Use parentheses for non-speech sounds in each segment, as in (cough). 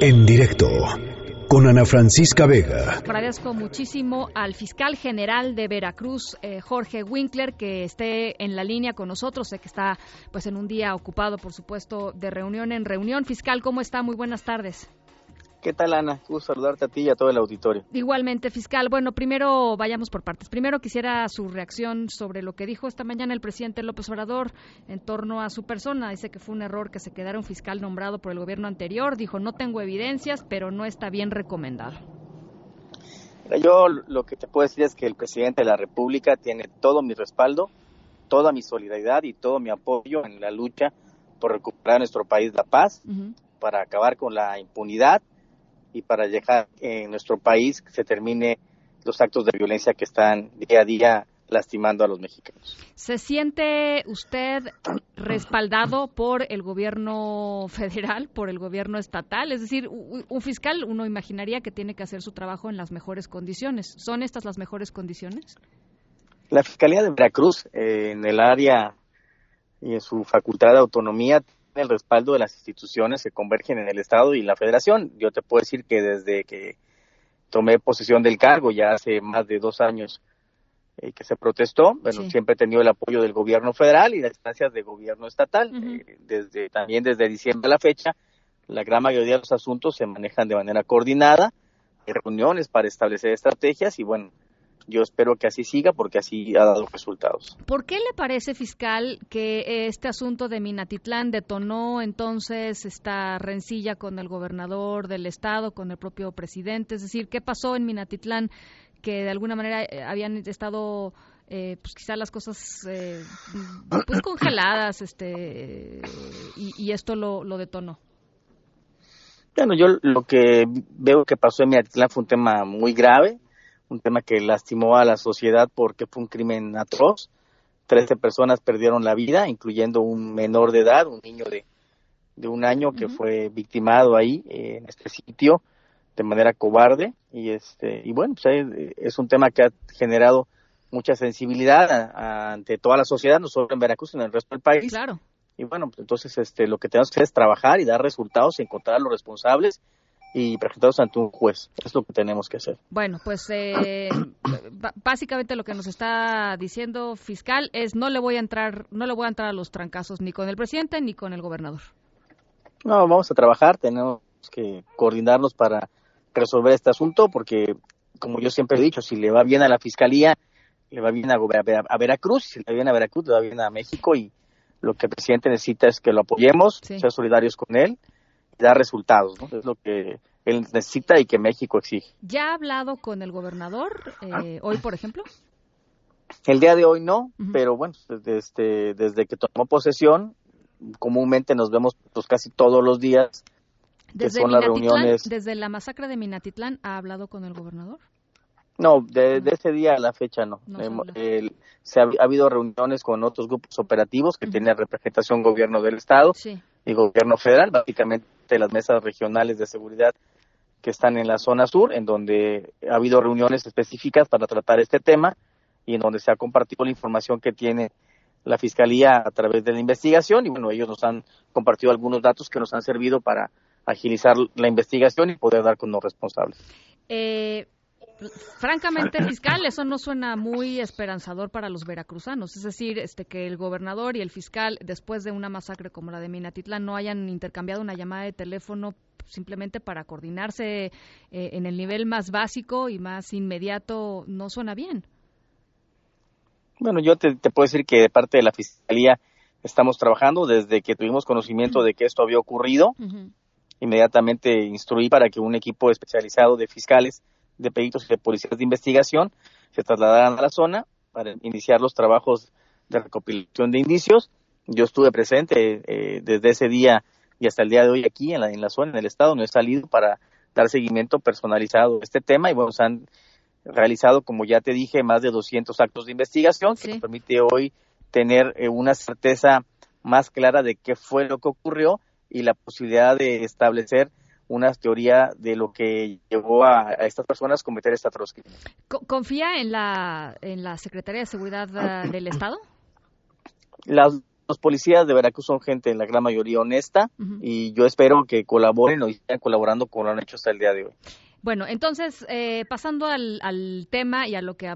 En directo con Ana Francisca Vega. Agradezco muchísimo al fiscal general de Veracruz, eh, Jorge Winkler, que esté en la línea con nosotros. Sé que está pues en un día ocupado, por supuesto, de reunión en reunión. Fiscal, ¿cómo está? Muy buenas tardes. ¿Qué tal, Ana? Gusto saludarte a ti y a todo el auditorio. Igualmente, fiscal. Bueno, primero vayamos por partes. Primero quisiera su reacción sobre lo que dijo esta mañana el presidente López Obrador en torno a su persona. Dice que fue un error que se quedara un fiscal nombrado por el gobierno anterior. Dijo, no tengo evidencias, pero no está bien recomendado. yo lo que te puedo decir es que el presidente de la República tiene todo mi respaldo, toda mi solidaridad y todo mi apoyo en la lucha por recuperar nuestro país la paz, para acabar con la impunidad y para llegar en nuestro país se termine los actos de violencia que están día a día lastimando a los mexicanos. ¿Se siente usted respaldado por el gobierno federal, por el gobierno estatal? Es decir, un fiscal, uno imaginaría que tiene que hacer su trabajo en las mejores condiciones. ¿Son estas las mejores condiciones? La Fiscalía de Veracruz, eh, en el área y en su facultad de autonomía, el respaldo de las instituciones que convergen en el Estado y la Federación. Yo te puedo decir que desde que tomé posesión del cargo, ya hace más de dos años eh, que se protestó, bueno, siempre he tenido el apoyo del gobierno federal y las instancias de gobierno estatal. Eh, desde También desde diciembre a la fecha, la gran mayoría de los asuntos se manejan de manera coordinada, hay reuniones para establecer estrategias y bueno, yo espero que así siga porque así ha dado resultados. ¿Por qué le parece, fiscal, que este asunto de Minatitlán detonó entonces esta rencilla con el gobernador del estado, con el propio presidente? Es decir, ¿qué pasó en Minatitlán que de alguna manera eh, habían estado eh, pues quizá las cosas eh, pues congeladas este y, esto lo, lo detonó bueno yo lo que veo que pasó en Minatitlán fue un tema muy grave un tema que lastimó a la sociedad porque fue un crimen atroz. Trece personas perdieron la vida, incluyendo un menor de edad, un niño de, de un año que fue victimado ahí en este sitio de manera cobarde. Y este y bueno pues es un tema que ha generado mucha sensibilidad ante toda la sociedad no solo en Veracruz sino en el resto del país. Claro. Y bueno pues entonces este lo que tenemos que hacer es trabajar y dar resultados y encontrar a los responsables y presentados ante un juez. Es lo que tenemos que hacer. Bueno, pues eh, (coughs) básicamente lo que nos está diciendo fiscal es no le voy a entrar, no le voy a entrar a los trancazos ni con el presidente ni con el gobernador. No, vamos a trabajar, tenemos que coordinarnos para resolver este asunto porque, como yo siempre he dicho, si le va bien a la fiscalía, le va bien a, a, Veracruz, si le va bien a Veracruz, le va bien a México y lo que el presidente necesita es que lo apoyemos, ser solidarios con él dar resultados, ¿no? Es lo que él necesita y que México exige. ¿Ya ha hablado con el gobernador eh, hoy, por ejemplo? El día de hoy no, pero bueno, desde, este, desde que tomó posesión, comúnmente nos vemos pues casi todos los días. Desde, son las reuniones... desde la masacre de Minatitlán, ¿ha hablado con el gobernador? No, de, ese día a la fecha no. se ha, habido reuniones con otros grupos operativos que tienen representación gobierno del Estado y gobierno federal, básicamente las mesas regionales de seguridad que están en la zona sur, en donde ha habido reuniones específicas para tratar este tema y en donde se ha compartido la información que tiene la Fiscalía a través de la investigación y bueno, ellos nos han compartido algunos datos que nos han servido para agilizar la investigación y poder dar con los responsables. Eh, francamente, fiscal, eso no suena muy esperanzador para los veracruzanos. Es decir, este que el gobernador y el fiscal, después de una masacre como la de Minatitlán, no hayan intercambiado una llamada de teléfono simplemente para coordinarse eh, en el nivel más básico y más inmediato, no suena bien. Bueno, yo te, puedo decir que de parte de la Fiscalía estamos trabajando desde que tuvimos conocimiento de que esto había ocurrido. Inmediatamente instruí para que un equipo especializado de fiscales de peritos y de policías de investigación se trasladaran a la zona para iniciar los trabajos de recopilación de indicios. Yo estuve presente eh, desde ese día y hasta el día de hoy aquí en la, en la zona, en el estado, no he salido para dar seguimiento personalizado a este tema y bueno, se han realizado, como ya te dije, más de 200 actos de investigación que nos permite hoy tener eh, una certeza más clara de qué fue lo que ocurrió y la posibilidad de establecer una teoría de lo que llevó a, estas personas a cometer esta atrocidad. ¿Confía en la, en la Secretaría de Seguridad ah, del Estado? Las los policías de Veracruz son gente en la gran mayoría honesta y yo espero que colaboren o estén colaborando como lo han hecho hasta el día de hoy. Bueno, entonces, eh, pasando al, tema y a lo que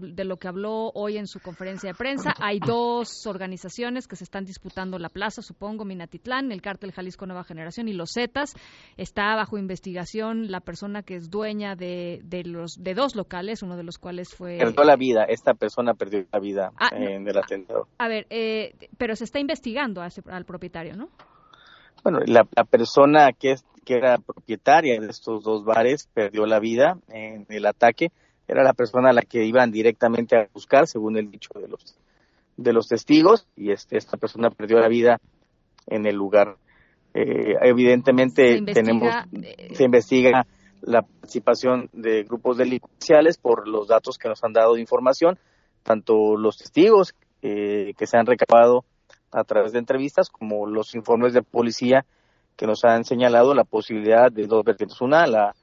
de lo que habló hoy en su conferencia de prensa, hay dos organizaciones que se están disputando la plaza, supongo, Minatitlán, el Cártel Jalisco Nueva Generación y los Zetas. Está bajo investigación la persona que es dueña de, de los de dos locales, uno de los cuales fue... Perdió la vida, esta persona perdió la vida ah, en el atentado. A ver, eh, pero se está investigando al propietario, ¿no? Bueno, la, la persona que es que era propietaria de estos dos bares, perdió la vida en el ataque. Era la persona a la que iban directamente a buscar, según el dicho de los, de los testigos, y este, esta persona perdió la vida en el lugar. Eh, evidentemente se tenemos, eh, se investiga la participación de grupos delincuenciales por los datos que nos han dado de información, tanto los testigos eh, que se han recabado a través de entrevistas como los informes de policía que nos han señalado la posibilidad de dos vertientes. Una, la,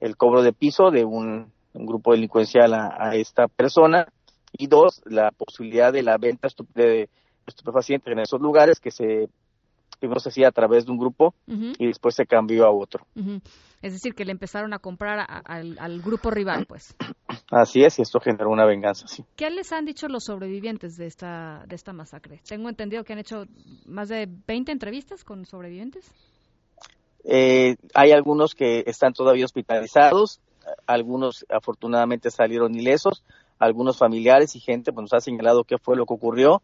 el cobro de piso de un, grupo delincuencial a, esta persona y dos, la posibilidad de la venta de estupefacientes en esos lugares que se primero se hacía a través de un grupo y después se cambió a otro. Es decir, que le empezaron a comprar al, grupo rival, pues. (clears throat) Así es, y esto generó una venganza, sí. ¿Qué les han dicho los sobrevivientes de esta, de esta masacre? Tengo entendido que han hecho más de 20 entrevistas con sobrevivientes. Eh, hay algunos que están todavía hospitalizados, algunos afortunadamente salieron ilesos, algunos familiares y gente pues, nos ha señalado qué fue lo que ocurrió,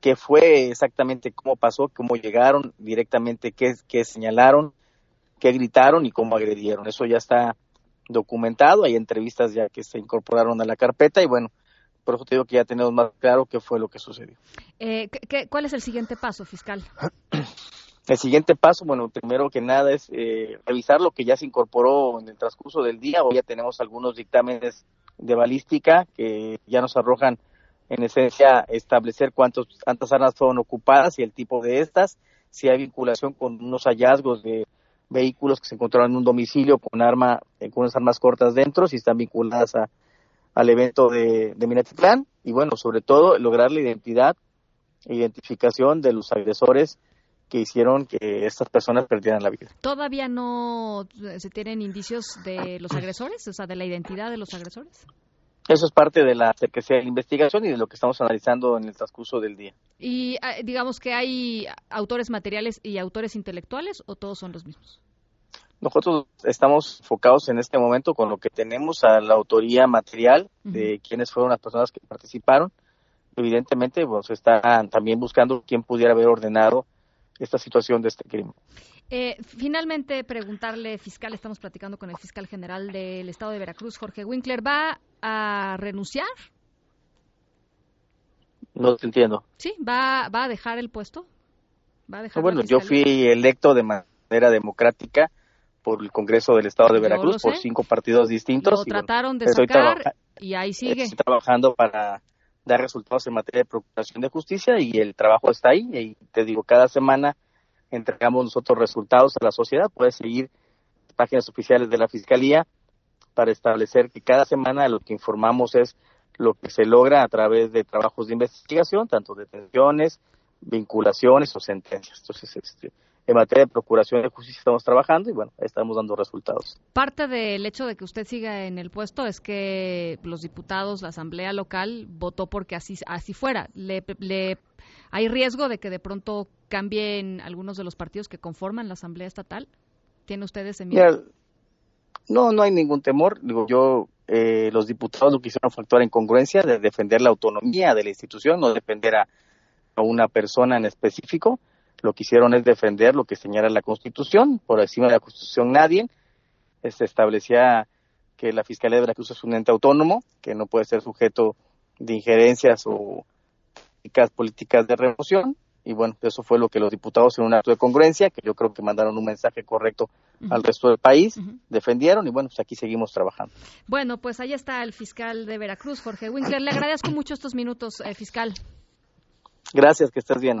qué fue exactamente cómo pasó, cómo llegaron directamente, qué, qué señalaron, qué gritaron y cómo agredieron. Eso ya está documentado, hay entrevistas ya que se incorporaron a la carpeta y bueno, por eso te digo que ya tenemos más claro qué fue lo que sucedió. Eh, ¿qué, cuál es el siguiente paso, fiscal? El siguiente paso, bueno, primero que nada es eh, revisar lo que ya se incorporó en el transcurso del día. Hoy ya tenemos algunos dictámenes de balística que ya nos arrojan, en esencia, establecer cuántos, cuántas armas fueron ocupadas y el tipo de estas, si hay vinculación con unos hallazgos de vehículos que se encontraron en un domicilio con arma, eh, con unas armas cortas dentro, si están vinculadas a, al evento de, de Minatitlán y bueno, sobre todo lograr la identidad identificación de los agresores que hicieron que estas personas perdieran la vida. ¿Todavía no se tienen indicios de los agresores, o sea, de la identidad de los agresores? Eso es parte de la investigación y de lo que estamos analizando en el transcurso del día. ¿Y ah, digamos que hay autores materiales y autores intelectuales o todos son los mismos? Nosotros estamos enfocados en este momento con lo que tenemos a la autoría material de quiénes fueron las personas que participaron. Evidentemente, pues están también buscando quién pudiera haber ordenado esta situación de este crimen. Eh, finalmente, preguntarle, fiscal, estamos platicando con el fiscal general del Estado de Veracruz, Jorge Winkler, ¿va a renunciar? No te entiendo. Sí, ¿va, va a dejar el puesto? ¿Va a dejar bueno, yo fui electo de manera democrática por el Congreso del Estado de Veracruz por cinco partidos distintos. Lo trataron de sacar y ahí sigue. Estoy trabajando para dar resultados en materia de procuración de justicia y el trabajo está ahí. Y te digo, cada semana entregamos nosotros resultados a la sociedad. Puedes seguir páginas oficiales de la Fiscalía para establecer que cada semana lo que informamos es lo que se logra a través de trabajos de investigación, tanto detenciones, vinculaciones o sentencias. Entonces, este, en materia de procuración de justicia estamos trabajando y bueno, estamos dando resultados. Parte del hecho de que usted siga en el puesto es que los diputados, la Asamblea local votó porque así, así fuera. Le, ¿Hay riesgo de que de pronto cambien algunos de los partidos que conforman la Asamblea Estatal? ¿Tiene usted ese miedo? no, no hay ningún temor. Digo, yo, eh, los diputados lo quisieron actuar en congruencia de defender la autonomía de la institución, no defender a una persona en específico lo que hicieron es defender lo que señala la Constitución, por encima de la Constitución nadie, se establecía que la Fiscalía de Veracruz es un ente autónomo, que no puede ser sujeto de injerencias o políticas de remoción, y bueno, eso fue lo que los diputados en un acto de congruencia, que yo creo que mandaron un mensaje correcto al resto del país, defendieron y bueno, pues aquí seguimos trabajando. Bueno, pues ahí está el fiscal de Veracruz, Jorge Winkler. Le agradezco mucho estos minutos, eh, fiscal. Gracias, que estés bien.